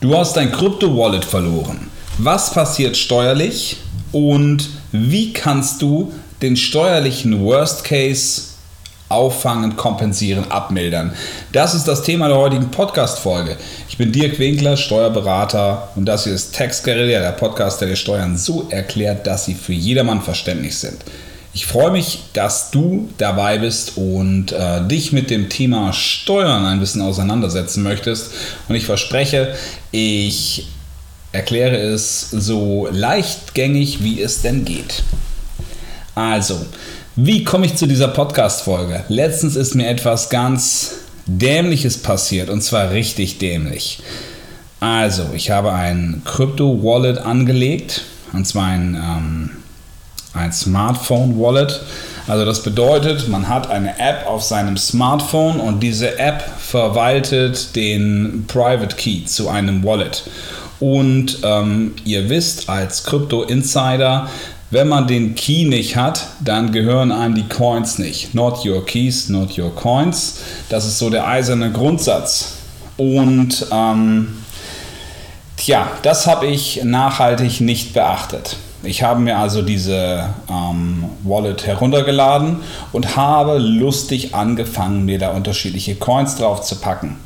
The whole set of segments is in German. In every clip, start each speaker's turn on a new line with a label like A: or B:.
A: Du hast dein Krypto-Wallet verloren. Was passiert steuerlich und wie kannst du den steuerlichen Worst Case auffangen, kompensieren, abmildern? Das ist das Thema der heutigen Podcast-Folge. Ich bin Dirk Winkler, Steuerberater und das hier ist Tax Guerilla, der Podcast, der dir Steuern so erklärt, dass sie für jedermann verständlich sind. Ich freue mich, dass du dabei bist und äh, dich mit dem Thema Steuern ein bisschen auseinandersetzen möchtest. Und ich verspreche, ich erkläre es so leichtgängig, wie es denn geht. Also, wie komme ich zu dieser Podcast-Folge? Letztens ist mir etwas ganz Dämliches passiert und zwar richtig dämlich. Also, ich habe ein Krypto-Wallet angelegt und zwar ein ähm, ein Smartphone-Wallet. Also das bedeutet, man hat eine App auf seinem Smartphone und diese App verwaltet den Private Key zu einem Wallet. Und ähm, ihr wisst als Krypto-Insider, wenn man den Key nicht hat, dann gehören einem die Coins nicht. Not your keys, not your coins. Das ist so der eiserne Grundsatz. Und ähm, tja, das habe ich nachhaltig nicht beachtet. Ich habe mir also diese ähm, Wallet heruntergeladen und habe lustig angefangen, mir da unterschiedliche Coins drauf zu packen.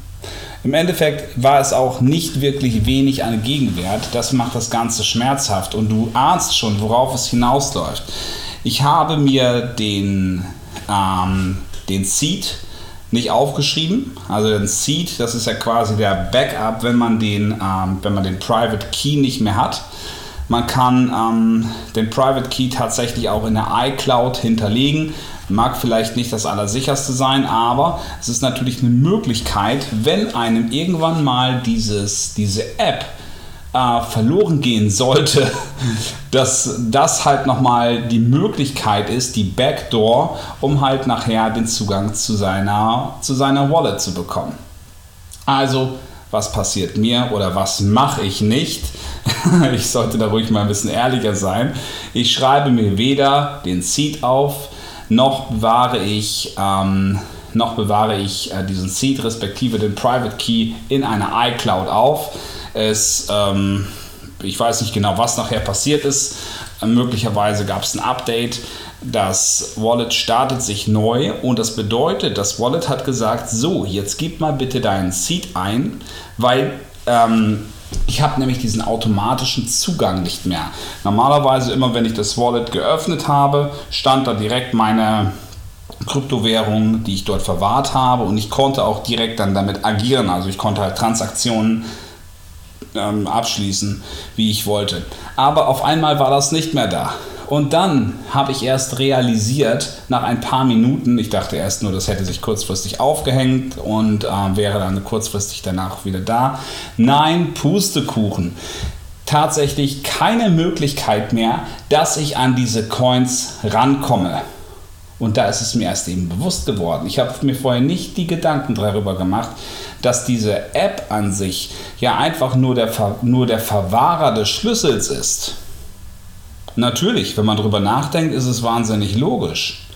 A: Im Endeffekt war es auch nicht wirklich wenig an Gegenwert. Das macht das Ganze schmerzhaft und du ahnst schon, worauf es hinausläuft. Ich habe mir den, ähm, den Seed nicht aufgeschrieben. Also den Seed, das ist ja quasi der Backup, wenn man den, ähm, wenn man den Private Key nicht mehr hat. Man kann ähm, den Private Key tatsächlich auch in der iCloud hinterlegen. Mag vielleicht nicht das Allersicherste sein, aber es ist natürlich eine Möglichkeit, wenn einem irgendwann mal dieses, diese App äh, verloren gehen sollte, dass das halt nochmal die Möglichkeit ist, die Backdoor, um halt nachher den Zugang zu seiner, zu seiner Wallet zu bekommen. Also, was passiert mir oder was mache ich nicht? ich sollte da ruhig mal ein bisschen ehrlicher sein. Ich schreibe mir weder den Seed auf, noch bewahre ich, ähm, noch bewahre ich äh, diesen Seed respektive den Private Key in einer iCloud auf. Es, ähm, ich weiß nicht genau, was nachher passiert ist. Möglicherweise gab es ein Update. Das Wallet startet sich neu und das bedeutet, das Wallet hat gesagt, so, jetzt gib mal bitte deinen Seed ein, weil ähm, ich habe nämlich diesen automatischen Zugang nicht mehr. Normalerweise immer, wenn ich das Wallet geöffnet habe, stand da direkt meine Kryptowährung, die ich dort verwahrt habe und ich konnte auch direkt dann damit agieren. Also ich konnte halt Transaktionen ähm, abschließen, wie ich wollte. Aber auf einmal war das nicht mehr da. Und dann habe ich erst realisiert, nach ein paar Minuten, ich dachte erst nur, das hätte sich kurzfristig aufgehängt und äh, wäre dann kurzfristig danach wieder da. Nein, Pustekuchen. Tatsächlich keine Möglichkeit mehr, dass ich an diese Coins rankomme. Und da ist es mir erst eben bewusst geworden. Ich habe mir vorher nicht die Gedanken darüber gemacht, dass diese App an sich ja einfach nur der, nur der Verwahrer des Schlüssels ist. Natürlich, wenn man darüber nachdenkt, ist es wahnsinnig logisch.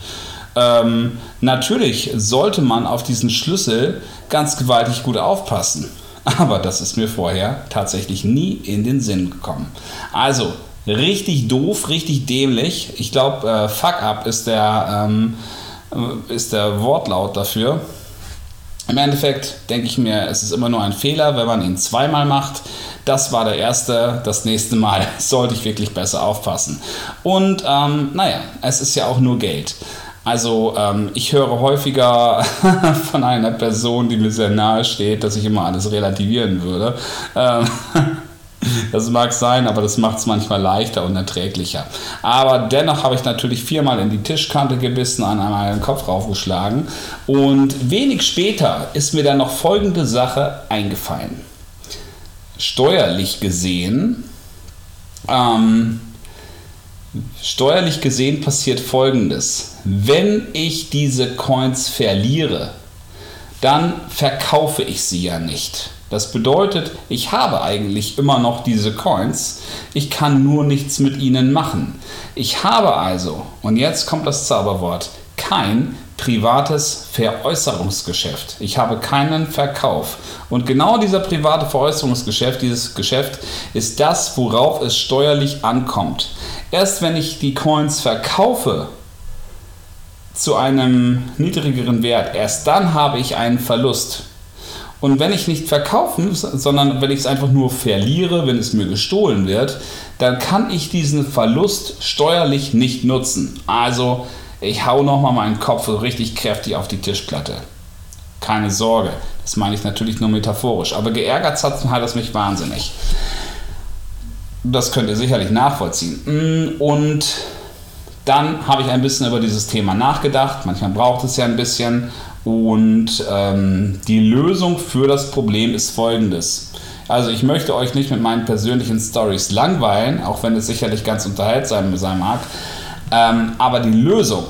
A: Ähm, natürlich sollte man auf diesen Schlüssel ganz gewaltig gut aufpassen. Aber das ist mir vorher tatsächlich nie in den Sinn gekommen. Also, richtig doof, richtig dämlich. Ich glaube, äh, Fuck up ist der, ähm, ist der Wortlaut dafür. Im Endeffekt denke ich mir, es ist immer nur ein Fehler, wenn man ihn zweimal macht. Das war der erste. Das nächste Mal sollte ich wirklich besser aufpassen. Und ähm, naja, es ist ja auch nur Geld. Also ähm, ich höre häufiger von einer Person, die mir sehr nahe steht, dass ich immer alles relativieren würde. Ähm, das mag sein, aber das macht es manchmal leichter und erträglicher. Aber dennoch habe ich natürlich viermal in die Tischkante gebissen, an meinen Kopf raufgeschlagen. Und wenig später ist mir dann noch folgende Sache eingefallen. Steuerlich gesehen, ähm, steuerlich gesehen passiert folgendes. Wenn ich diese Coins verliere, dann verkaufe ich sie ja nicht. Das bedeutet, ich habe eigentlich immer noch diese Coins, ich kann nur nichts mit ihnen machen. Ich habe also, und jetzt kommt das Zauberwort, kein privates Veräußerungsgeschäft. Ich habe keinen Verkauf. Und genau dieser private Veräußerungsgeschäft, dieses Geschäft, ist das, worauf es steuerlich ankommt. Erst wenn ich die Coins verkaufe zu einem niedrigeren Wert, erst dann habe ich einen Verlust. Und wenn ich nicht verkaufen, sondern wenn ich es einfach nur verliere, wenn es mir gestohlen wird, dann kann ich diesen Verlust steuerlich nicht nutzen. Also ich hau nochmal meinen Kopf richtig kräftig auf die Tischplatte. Keine Sorge, das meine ich natürlich nur metaphorisch, aber geärgert hat es mich wahnsinnig. Das könnt ihr sicherlich nachvollziehen. Mm, und dann habe ich ein bisschen über dieses Thema nachgedacht. Manchmal braucht es ja ein bisschen. Und ähm, die Lösung für das Problem ist folgendes. Also ich möchte euch nicht mit meinen persönlichen Stories langweilen, auch wenn es sicherlich ganz unterhaltsam sein mag. Ähm, aber die Lösung,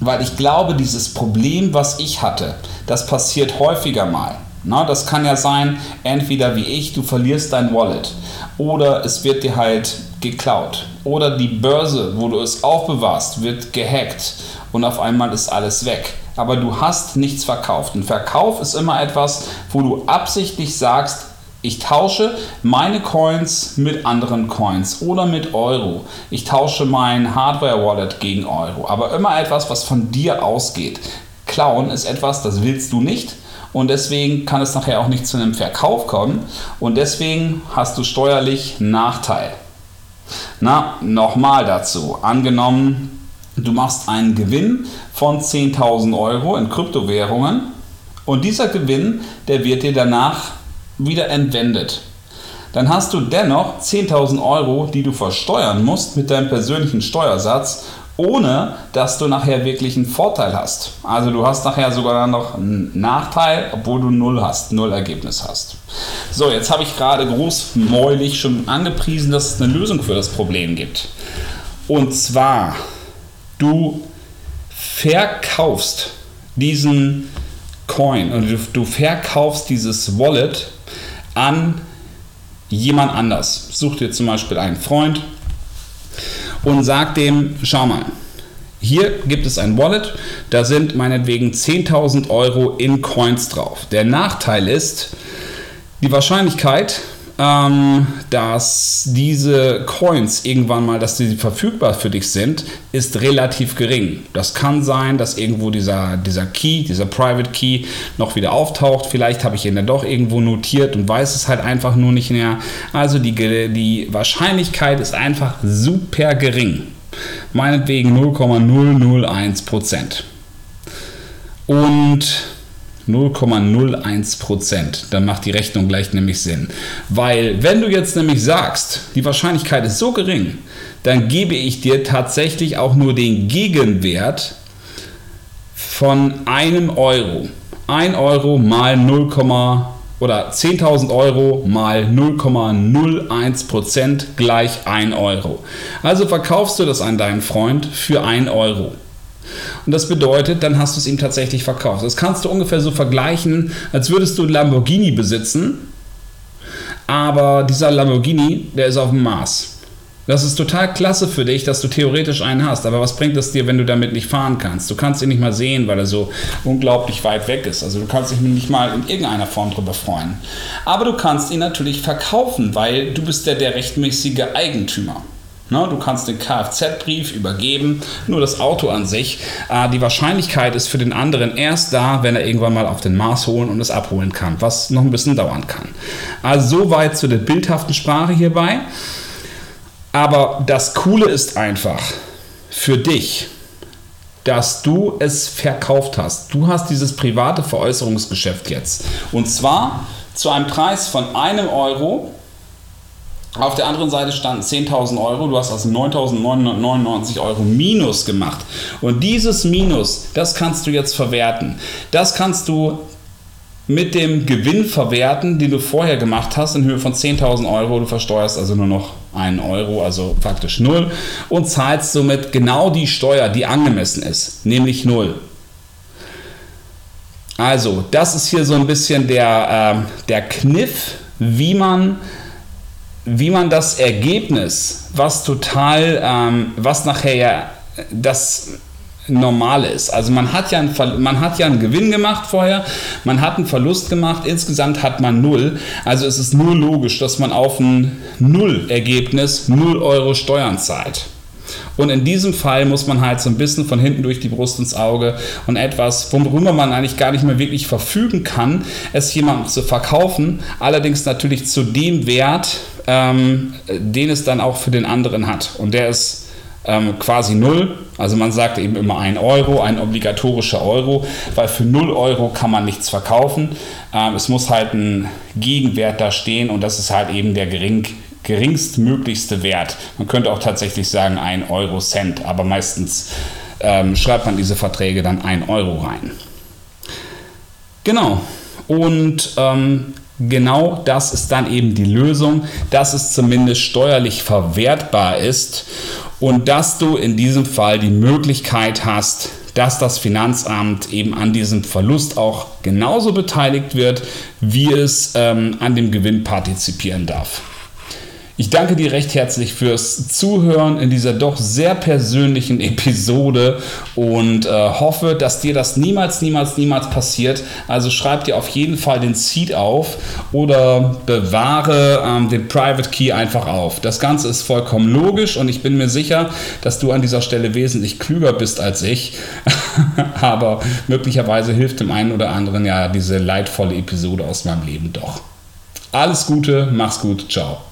A: weil ich glaube, dieses Problem, was ich hatte, das passiert häufiger mal. Na, das kann ja sein, entweder wie ich, du verlierst dein Wallet oder es wird dir halt geklaut oder die Börse, wo du es aufbewahrst, wird gehackt und auf einmal ist alles weg. Aber du hast nichts verkauft. Ein Verkauf ist immer etwas, wo du absichtlich sagst, ich tausche meine Coins mit anderen Coins oder mit Euro. Ich tausche mein Hardware-Wallet gegen Euro. Aber immer etwas, was von dir ausgeht. Klauen ist etwas, das willst du nicht. Und deswegen kann es nachher auch nicht zu einem Verkauf kommen. Und deswegen hast du steuerlich Nachteil. Na, nochmal dazu. Angenommen, du machst einen Gewinn von 10.000 Euro in Kryptowährungen. Und dieser Gewinn, der wird dir danach wieder entwendet. Dann hast du dennoch 10.000 Euro, die du versteuern musst mit deinem persönlichen Steuersatz, ohne dass du nachher wirklich einen Vorteil hast. Also du hast nachher sogar noch einen Nachteil, obwohl du null hast, null Ergebnis hast. So, jetzt habe ich gerade großmäulig schon angepriesen, dass es eine Lösung für das Problem gibt. Und zwar, du verkaufst diesen Coin und du, verkaufst dieses Wallet an jemand anders. Such dir zum Beispiel einen Freund und sag dem, schau mal, hier gibt es ein Wallet, da sind meinetwegen 10.000 Euro in Coins drauf. Der Nachteil ist, die Wahrscheinlichkeit, ähm, dass diese Coins irgendwann mal, dass sie verfügbar für dich sind, ist relativ gering. Das kann sein, dass irgendwo dieser, dieser Key, dieser Private Key noch wieder auftaucht. Vielleicht habe ich ihn dann doch irgendwo notiert und weiß es halt einfach nur nicht mehr. Also die, die Wahrscheinlichkeit ist einfach super gering. Meinetwegen 0,001 Prozent. Und 0,01 Prozent. Dann macht die Rechnung gleich nämlich Sinn. Weil wenn du jetzt nämlich sagst, die Wahrscheinlichkeit ist so gering, dann gebe ich dir tatsächlich auch nur den Gegenwert von einem Euro. 1 Euro mal 0, oder 10.000 Euro mal 0,01 Prozent gleich 1 Euro. Also verkaufst du das an deinen Freund für 1 Euro. Und das bedeutet, dann hast du es ihm tatsächlich verkauft. Das kannst du ungefähr so vergleichen, als würdest du einen Lamborghini besitzen, aber dieser Lamborghini, der ist auf dem Mars. Das ist total klasse für dich, dass du theoretisch einen hast. Aber was bringt es dir, wenn du damit nicht fahren kannst? Du kannst ihn nicht mal sehen, weil er so unglaublich weit weg ist. Also du kannst dich nicht mal in irgendeiner Form darüber freuen. Aber du kannst ihn natürlich verkaufen, weil du bist ja der rechtmäßige Eigentümer. Ne, du kannst den Kfz-Brief übergeben, nur das Auto an sich. Äh, die Wahrscheinlichkeit ist für den anderen erst da, wenn er irgendwann mal auf den Mars holen und es abholen kann, was noch ein bisschen dauern kann. Also soweit zu der bildhaften Sprache hierbei. Aber das Coole ist einfach für dich, dass du es verkauft hast. Du hast dieses private Veräußerungsgeschäft jetzt. Und zwar zu einem Preis von einem Euro auf der anderen Seite standen 10.000 Euro, du hast also 9.999 Euro Minus gemacht. Und dieses Minus, das kannst du jetzt verwerten. Das kannst du mit dem Gewinn verwerten, den du vorher gemacht hast, in Höhe von 10.000 Euro. Du versteuerst also nur noch einen Euro, also faktisch null, und zahlst somit genau die Steuer, die angemessen ist, nämlich null. Also, das ist hier so ein bisschen der, äh, der Kniff, wie man wie man das Ergebnis, was total, ähm, was nachher ja das normal ist. Also man hat, ja einen, man hat ja einen Gewinn gemacht vorher, man hat einen Verlust gemacht, insgesamt hat man null. Also es ist nur logisch, dass man auf ein Null-Ergebnis 0 Euro Steuern zahlt. Und in diesem Fall muss man halt so ein bisschen von hinten durch die Brust ins Auge und etwas, worüber man eigentlich gar nicht mehr wirklich verfügen kann, es jemandem zu verkaufen, allerdings natürlich zu dem Wert, ähm, den es dann auch für den anderen hat. Und der ist ähm, quasi null. Also man sagt eben immer ein Euro, ein obligatorischer Euro, weil für 0 Euro kann man nichts verkaufen. Ähm, es muss halt ein Gegenwert da stehen und das ist halt eben der gering, geringstmöglichste Wert. Man könnte auch tatsächlich sagen ein Euro Cent, aber meistens ähm, schreibt man diese Verträge dann ein Euro rein. Genau. Und ähm, genau das ist dann eben die Lösung, dass es zumindest steuerlich verwertbar ist und dass du in diesem Fall die Möglichkeit hast, dass das Finanzamt eben an diesem Verlust auch genauso beteiligt wird, wie es ähm, an dem Gewinn partizipieren darf. Ich danke dir recht herzlich fürs Zuhören in dieser doch sehr persönlichen Episode und äh, hoffe, dass dir das niemals, niemals, niemals passiert. Also schreib dir auf jeden Fall den Seed auf oder bewahre ähm, den Private Key einfach auf. Das Ganze ist vollkommen logisch und ich bin mir sicher, dass du an dieser Stelle wesentlich klüger bist als ich. Aber möglicherweise hilft dem einen oder anderen ja diese leidvolle Episode aus meinem Leben doch. Alles Gute, mach's gut, ciao.